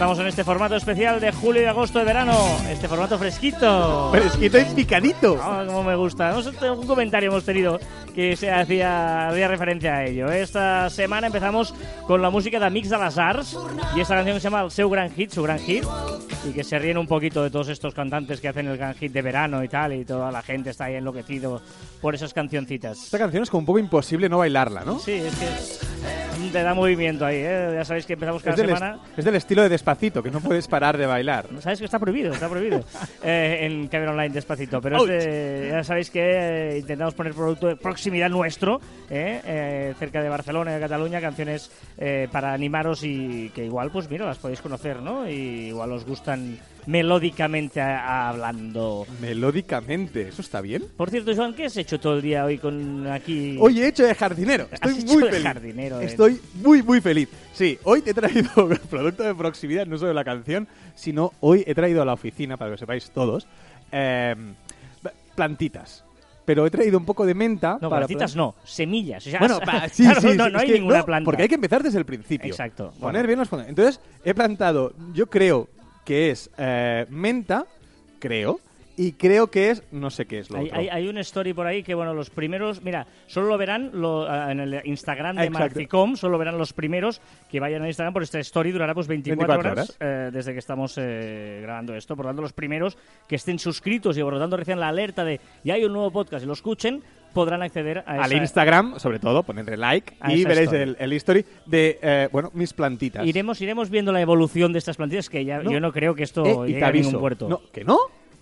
Estamos en este formato especial de julio y agosto de verano, este formato fresquito. Fresquito y picadito. Ah, como me gusta. No un comentario hemos tenido que se hacía, referencia a ello. Esta semana empezamos con la música de Mix de las Arts y esta canción que se llama El seu gran hit, su gran hit, y que se ríen un poquito de todos estos cantantes que hacen el gran hit de verano y tal, y toda la gente está ahí enloquecido por esas cancioncitas. Esta canción es como un poco imposible no bailarla, ¿no? Sí, es que es- te da movimiento ahí, ¿eh? Ya sabéis que empezamos cada Es semana. es del estilo de despacito, que no puedes parar de bailar. Sabes que está prohibido, está prohibido eh, en Caber Online despacito. Pero este, ya sabéis que eh, intentamos poner producto de proximidad nuestro, eh, eh, cerca de Barcelona y de Cataluña, canciones eh, para animaros y que igual, pues mira, las podéis conocer, ¿no? Y igual os melódicamente hablando. Melódicamente, ¿eso está bien? Por cierto, Joan, ¿qué has hecho todo el día hoy con aquí? Hoy he hecho de jardinero. Estoy muy feliz. jardinero, eh. Estoy muy, muy feliz. Sí, hoy te he traído producto de proximidad, no solo la canción, sino hoy he traído a la oficina, para que lo sepáis todos, eh, plantitas. Pero he traído un poco de menta. no, para plantitas no, semillas. O sea, Bueno, pa- sí, claro, sí, no, sí, no es hay que ninguna no, planta. Porque hay que empezar desde el principio. Exacto. Poner Bueno. bien los fondos. Entonces, he plantado, yo creo que es eh, menta, creo, y creo que es, no sé qué es lo Hay, otro. hay, hay una story por ahí que, bueno, los primeros, mira, solo lo verán lo- ah, en el Instagram de Exacto. Marficom, solo lo verán los primeros que vayan a Instagram, por esta story durará pues 24, 24 horas, eh, desde que estamos eh, grabando esto. Por lo tanto, los primeros que estén suscritos y por lo tanto reciban la alerta de ya hay un nuevo podcast y lo escuchen, podrán acceder a Al esa- Instagram, sobre todo, ponedle like A y veréis el, el history de, eh, bueno, mis plantitas. Iremos, iremos viendo la evolución de estas plantillas, que ya No. yo no creo que esto Eh, y te llegue a ningún aviso, puerto. No, ¿Que no?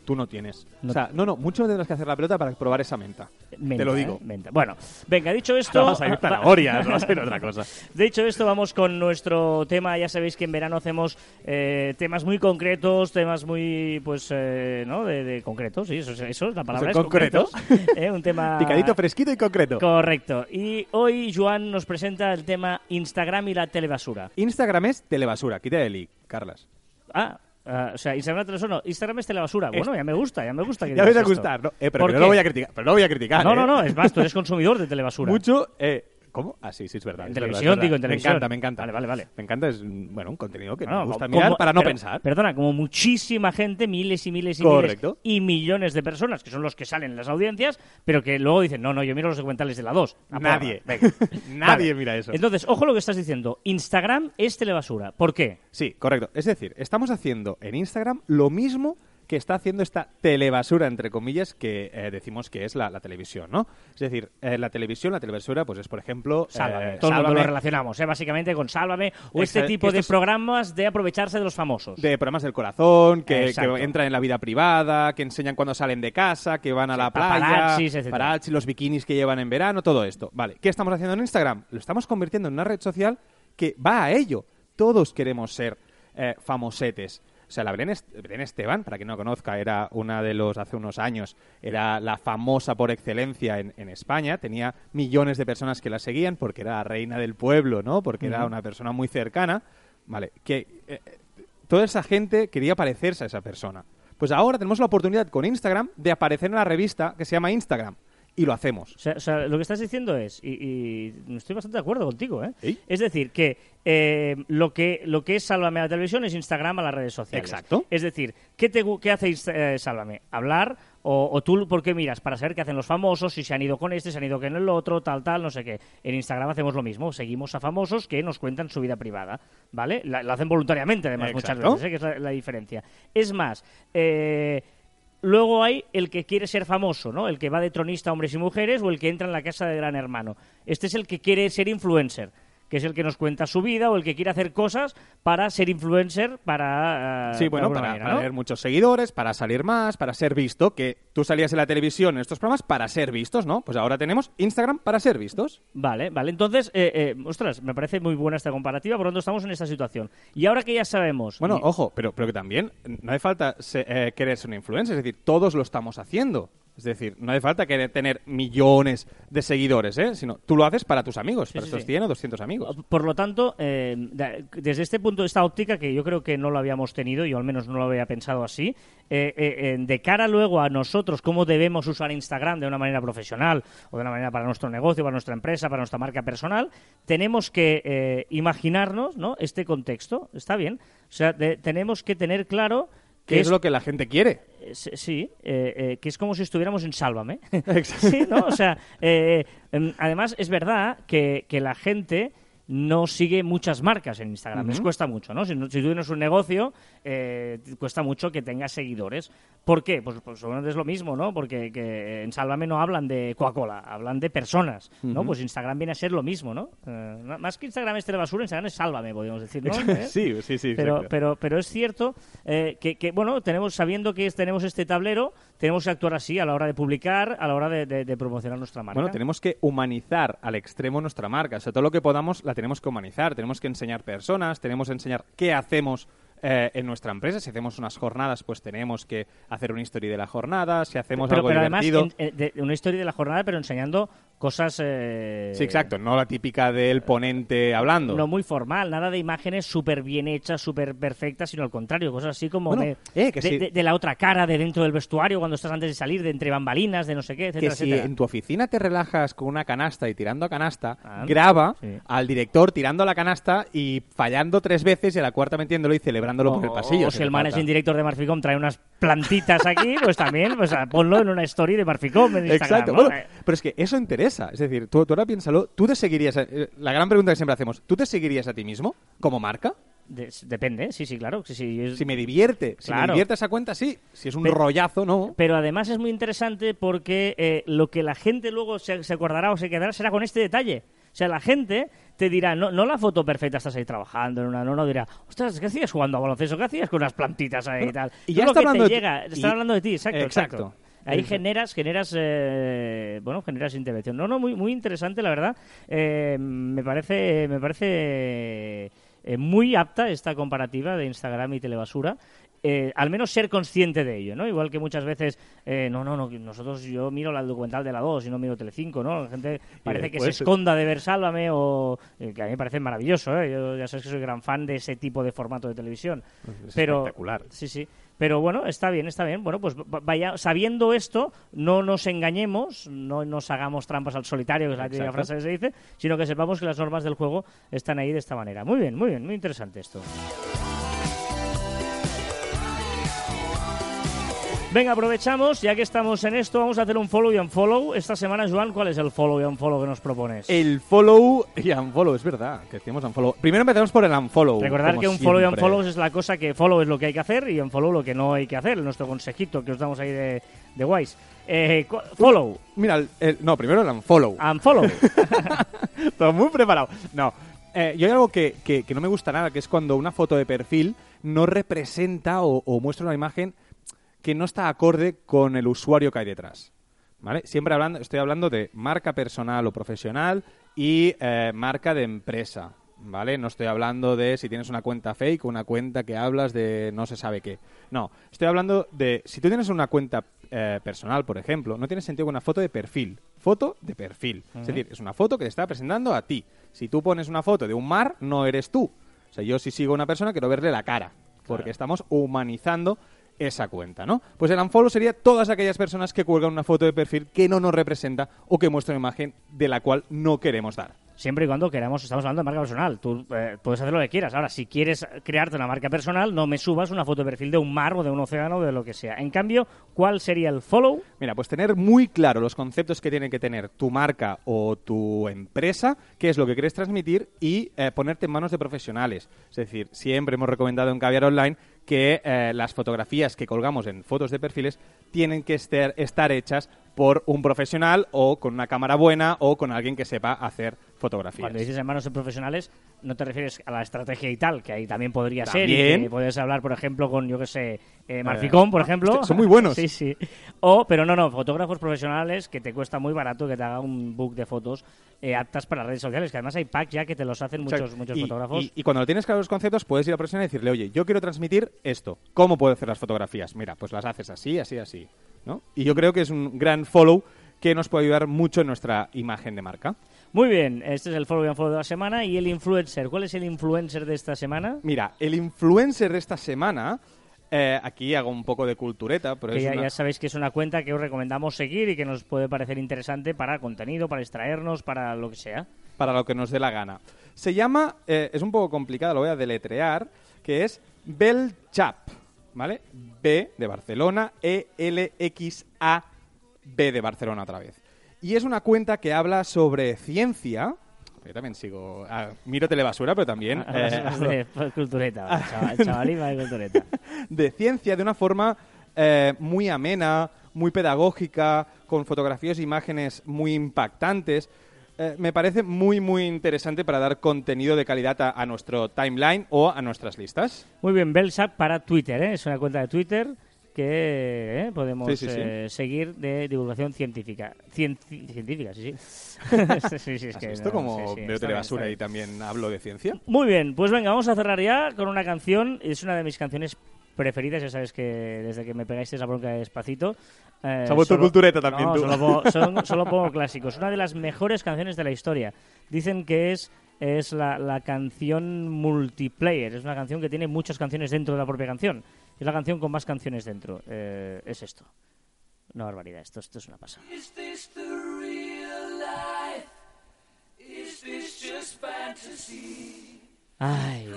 Tú no tienes. No. O sea, no, no, mucho tendrás que hacer la pelota para probar esa menta. Menta, te lo ¿eh? digo. Menta. Bueno, venga, dicho esto... Vas a ir zanahorias, no vas a ir otra cosa. Dicho esto, vamos con nuestro tema. Ya sabéis que en verano hacemos eh, temas muy concretos, temas muy, pues, eh, ¿no? De, de concretos, sí, eso, es- eso es la palabra. Son es concretos. concretos. Eh, un tema... Picadito, fresquito y concreto. Correcto. Y hoy Joan nos presenta el tema Instagram y la telebasura. Instagram es telebasura. Quita el i, Carlas. Ah, ah, o sea, Instagram telebasura no, Instagram es telebasura. Bueno, ya me gusta, ya me gusta que Ya vais a gustar, ¿no? Eh, pero ¿Por que no lo voy a criticar. Pero no lo voy a criticar. No, ¿eh? no, no, es más, tú eres consumidor de telebasura. Mucho. Eh, ¿Cómo? Ah, sí, sí, es verdad. En es televisión, verdad, digo, en televisión. Me encanta, me encanta. Vale, vale, vale. Me encanta, es bueno, un contenido que No, me gusta como- mirar para no pero- pensar. Perdona, como muchísima gente, miles y miles y Correcto. miles y millones de personas, que son los que salen en las audiencias, pero que luego dicen, no, no, yo miro los documentales de la 2. A porra, Nadie. venga. Nadie Vale. mira eso. Entonces, ojo lo que estás diciendo. Instagram es telebasura. ¿Por qué? Sí, correcto. Es decir, estamos haciendo en Instagram lo mismo que está haciendo esta telebasura, entre comillas, que eh, decimos que es la, la televisión, ¿no? Es decir, eh, la televisión, la telebasura, pues es, por ejemplo... Sálvame. eh, Todo el mundo Sálvame, lo relacionamos, básicamente con Sálvame o este tipo de programas de aprovecharse de los famosos. de programas del corazón, que, que entran en la vida privada, que enseñan cuando salen de casa, que van a la playa, paparazzi, los bikinis que llevan en verano, todo esto. Vale, ¿qué estamos haciendo en Instagram? Lo estamos convirtiendo en una red social que va a ello. Todos queremos ser famosetes. O sea, la Belén, Belén Esteban, para quien no la conozca, era una de los, hace unos años, era la famosa por excelencia en, en España. Tenía millones de personas que la seguían porque era la reina del pueblo, ¿no? Porque era una persona muy cercana. Vale, que eh, toda esa gente quería parecerse a esa persona. Pues ahora tenemos la oportunidad con Instagram de aparecer en la revista que se llama Instagram. Y lo hacemos. O sea, o sea, lo que estás diciendo es, y, y estoy bastante de acuerdo contigo, ¿eh? Es decir, que, eh, lo que lo que es Sálvame a la televisión es Instagram a las redes sociales. Exacto. Es decir, ¿qué, te, qué hace eh, Sálvame? Hablar o, o tú por qué miras para saber qué hacen los famosos, si se han ido con este, se han ido con el otro, tal, tal, no sé qué. En Instagram hacemos lo mismo, seguimos a famosos que nos cuentan su vida privada, ¿vale? La- lo hacen voluntariamente, además, muchas veces, ¿eh? que es la, la diferencia. Es más, eh, Luego hay el que quiere ser famoso, ¿no? El que va de tronista a hombres y mujeres o el que entra en la casa de Gran Hermano. Este es el que quiere ser influencer. Que es el que nos cuenta su vida o el que quiere hacer cosas para ser influencer, para... eh, Sí, bueno, para, manera, para ¿no? tener muchos seguidores, para salir más, para ser visto, que tú salías en la televisión en estos programas para ser vistos, ¿no? Pues ahora tenemos Instagram para ser vistos. Vale, vale. Entonces, eh, eh, ostras, me parece muy buena esta comparativa, por lo tanto estamos en esta situación. Y ahora que ya sabemos... Bueno, y- ojo, pero, pero que también no hace falta se- eh, querer ser un influencer, es decir, todos lo estamos haciendo. Es decir, no hace falta querer tener millones de seguidores, ¿eh? Sino tú lo haces para tus amigos, para sí, estos sí. 100 o 200 amigos. Por lo tanto, eh, desde este punto, esta óptica, que yo creo que no lo habíamos tenido, yo al menos no lo había pensado así, eh, eh, eh, de cara luego a nosotros, cómo debemos usar Instagram de una manera profesional o de una manera para nuestro negocio, para nuestra empresa, para nuestra marca personal, tenemos que imaginarnos ¿no? este contexto. ¿Está bien? O sea, de- tenemos que tener claro ¿Qué que es lo que la gente quiere? eh, sí, eh, eh, que es como si estuviéramos en Sálvame. Exacto. sí, ¿no? O sea, eh, em, además es verdad que, que la gente no sigue muchas marcas en Instagram. Les cuesta mucho, ¿no? Si, no- si tú tienes un negocio, eh, cuesta mucho que tengas seguidores. ¿Por qué? Pues, pues es lo mismo, ¿no? Porque que en Sálvame no hablan de Coca-Cola, hablan de personas, ¿no? Pues Instagram viene a ser lo mismo, ¿no? Eh, más que Instagram es telebasura, Instagram es Sálvame, podríamos decir, ¿no? ¿Eh? sí, sí, sí. pero, pero, pero es cierto eh, que, que, bueno, tenemos, sabiendo que tenemos este tablero, tenemos que actuar así a la hora de publicar, a la hora de, de- de promocionar nuestra marca. Bueno, tenemos que humanizar al extremo nuestra marca. O sea, todo lo que podamos la tenemos que humanizar. Tenemos que enseñar personas, tenemos que enseñar qué hacemos eh, en nuestra empresa. Si hacemos unas jornadas, pues tenemos que hacer una historia de la jornada. Si hacemos pero, algo pero además, divertido... en- de una historia de la jornada, pero enseñando cosas... eh, Sí, exacto. No la típica del ponente hablando. No muy formal, nada de imágenes súper bien hechas, súper perfectas, sino al contrario, cosas así como Bueno, de, eh, que de- sí. de- de la otra cara, de dentro del vestuario, cuando estás antes de salir, de entre bambalinas, de no sé qué, etcétera, que si etcétera. en tu oficina te relajas con una canasta y tirando a canasta, Ah, graba sí. al director tirando a la canasta y fallando tres veces y a la cuarta metiéndolo y celebrándolo por el pasillo. O si el managing director de Marficom trae unas plantitas aquí, pues también, pues ah, ponlo en una story de Marficom en Instagram. Exacto. ¿no? Bueno, Eh, pero es que eso interesa. Es decir, tú, tú ahora piénsalo, tú te seguirías... a- eh, la gran pregunta que siempre hacemos, ¿tú te seguirías a ti mismo como marca? de- depende, sí, sí, claro. Sí, sí, es- Si me divierte, si me Claro. divierte esa cuenta, sí. Si es un Pero- rollazo, no. Pero además es muy interesante porque eh, lo que la gente luego se, se acordará o se quedará será con este detalle. O sea, la gente te dirá, no, no la foto perfecta, estás ahí trabajando en una, no, no, dirá, ostras, ¿qué hacías jugando a baloncesto? ¿Qué hacías con unas plantitas ahí y tal? y Tú ya lo está que hablando te de ti. llega, Y- está hablando de ti, exacto, exacto. Ahí generas, generas, eh, bueno, generas intervención. No, no, muy, muy interesante, la verdad. Eh, me parece, me parece eh, muy apta esta comparativa de Instagram y telebasura. Eh, al menos ser consciente de ello, ¿no? Igual que muchas veces, eh, no, no, no, nosotros, yo miro la documental de la 2 y no miro Telecinco, ¿no? La gente parece que se después- esconda de ver Sálvame o... eh, que a mí me parece maravilloso, ¿eh? Yo ya sabes que soy gran fan de ese tipo de formato de televisión. Es pero, espectacular. Sí, sí. Pero bueno, está bien, está bien. Bueno, pues va- vaya, sabiendo esto, no nos engañemos, no nos hagamos trampas al solitario, que es la típica frase que se dice, sino que sepamos que las normas del juego están ahí de esta manera. Muy bien, muy bien, muy interesante esto. Venga, aprovechamos, ya que estamos en esto, vamos a hacer un follow y unfollow. Esta semana, Joan, ¿cuál es el follow y unfollow que nos propones? El follow y unfollow, es verdad, que decimos unfollow. Primero empezamos por el unfollow. Recordar que un follow y siempre. unfollow es la cosa que follow es lo que hay que hacer y unfollow lo que no hay que hacer, nuestro consejito que os damos ahí de, de guays. Eh, follow, Mira, el- el- no, primero el unfollow. unfollow. Todo muy preparado. No. Eh, yo hay algo que, que- que no me gusta nada, que es cuando una foto de perfil no representa o, o muestra una imagen que no está acorde con el usuario que hay detrás. ¿Vale? Siempre hablando, estoy hablando de marca personal o profesional y eh, marca de empresa. ¿Vale? No estoy hablando de si tienes una cuenta fake o una cuenta que hablas de no se sabe qué. No, estoy hablando de si tú tienes una cuenta eh, personal, por ejemplo, no tiene sentido una foto de perfil. Foto de perfil. Es decir, es una foto que te está presentando a ti. Si tú pones una foto de un mar, no eres tú. O sea, yo si sigo a una persona quiero verle la cara. Porque estamos humanizando esa cuenta, ¿no? Pues el unfollow sería todas aquellas personas que cuelgan una foto de perfil que no nos representa o que muestra una imagen de la cual no queremos dar. Siempre y cuando queramos, estamos hablando de marca personal. Tú eh, puedes hacer lo que quieras. Ahora, si quieres crearte una marca personal, no me subas una foto de perfil de un mar o de un océano o de lo que sea. En cambio, ¿cuál sería el follow? Mira, pues tener muy claro los conceptos que tiene que tener tu marca o tu empresa, qué es lo que quieres transmitir y eh, ponerte en manos de profesionales. Es decir, siempre hemos recomendado en Caviar Online que eh, las fotografías que colgamos en fotos de perfiles tienen que estar, estar hechas por un profesional o con una cámara buena o con alguien que sepa hacer fotografías. Cuando dices en manos de profesionales, no te refieres a la estrategia y tal, que ahí también podría ser. También. Y que puedes hablar, por ejemplo, con, yo que sé, eh, Marficón, por ejemplo. hostia, son muy buenos. sí, sí. O, pero no, no, fotógrafos profesionales que te cuesta muy barato que te haga un book de fotos eh, aptas para redes sociales, que además hay packs ya que te los hacen O sea, muchos, muchos y, fotógrafos. Y, y cuando lo tienes claro los conceptos, puedes ir a la persona y decirle, oye, yo quiero transmitir esto. ¿Cómo puedo hacer las fotografías? Mira, pues las haces así, así, así. ¿no? Y yo creo que es un gran follow que nos puede ayudar mucho en nuestra imagen de marca. Muy bien, este es el follow and follow de la semana y el influencer. ¿Cuál es el influencer de esta semana? Mira, el influencer de esta semana, eh, aquí hago un poco de cultureta, pero que es ya, una- ya sabéis que es una cuenta que os recomendamos seguir y que nos puede parecer interesante para contenido, para extraernos, para lo que sea. para lo que nos dé la gana. Se llama, eh, es un poco complicado, lo voy a deletrear, que es Belchap, ¿vale? B de Barcelona, E E-L-X-A, B de Barcelona otra vez. Y es una cuenta que habla sobre ciencia. Yo también sigo, ah, miro telebasura, pero también Ahora eh, pues, cultureta, chaval, de cultureta. de ciencia de una forma eh, muy amena, muy pedagógica, con fotografías e imágenes muy impactantes. Eh, me parece muy, muy interesante para dar contenido de calidad a, a nuestro timeline o a nuestras listas. Muy bien, Belsap para Twitter, ¿eh? es una cuenta de Twitter que ¿eh? podemos Sí, sí, sí. eh, seguir de divulgación científica. Cienci- científica, sí, sí. es ¿Has que visto no, sí, veo bien, telebasura está y bien. también hablo de ciencia? Muy bien, pues venga, vamos a cerrar ya con una canción. Es una de mis canciones preferidas, ya sabes que desde que me pegaste esa bronca de despacito. eh, Se ha vuelto solo- cultureta también, no, tú. Solo pongo, solo- solo pongo clásicos. Una de las mejores canciones de la historia. Dicen que es, es la, la canción multiplayer. Es una canción que tiene muchas canciones dentro de la propia canción. Es la canción con más canciones dentro. Eh, es esto. Una barbaridad. Esto, esto es una pasada. Is this the real life? Is this just fantasy? Ay.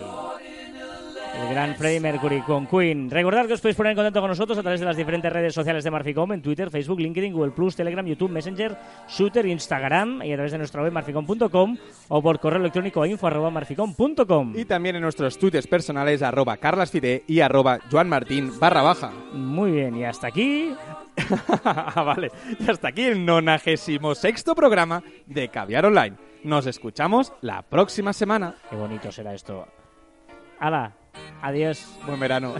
El gran Freddie Mercury con Queen. Recordad que os podéis poner en contacto con nosotros a través de las diferentes redes sociales de Marficom, en Twitter, Facebook, LinkedIn, Google Plus, Telegram, YouTube, Messenger, Shooter, Instagram y a través de nuestra web marficom.com o por correo electrónico a info arroba marficom.com. Y también en nuestros twitters personales, arroba carlasfide y arroba joanmartin barra baja. Muy bien, y hasta aquí. vale, y hasta aquí el 96 programa de Caviar Online. Nos escuchamos la próxima semana. Qué bonito será esto. ¡Hala! Adiós. Buen verano.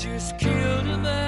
Just killed a man,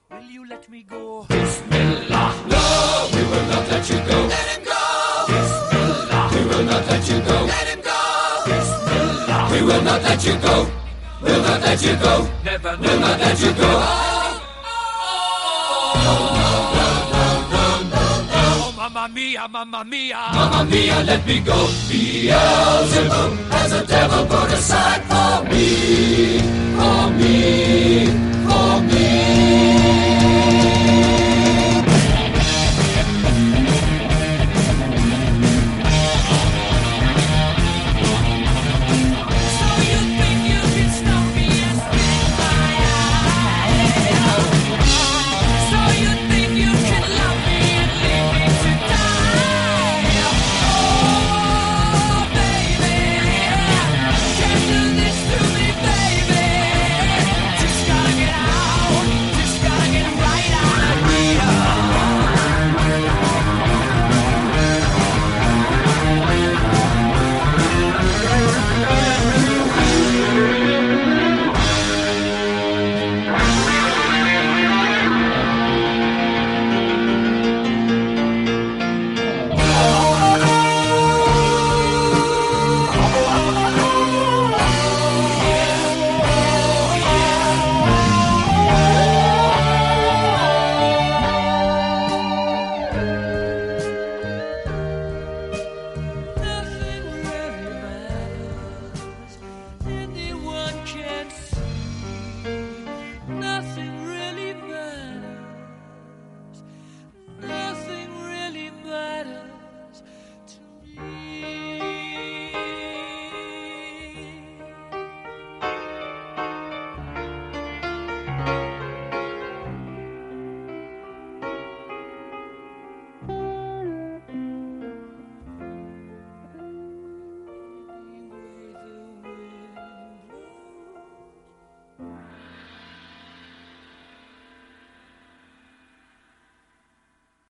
will you let me go? Bismillah, no, we will not let you go. Let him go. Bismillah, we will not let you go. Let him go. Bismillah, we will not let you go. Will not let you go. Never, Will not let you go. Oh, mamma mia, mamma mia. Mamma mia, let me go. Beelzebub has a devil put aside for me, for me, por mim.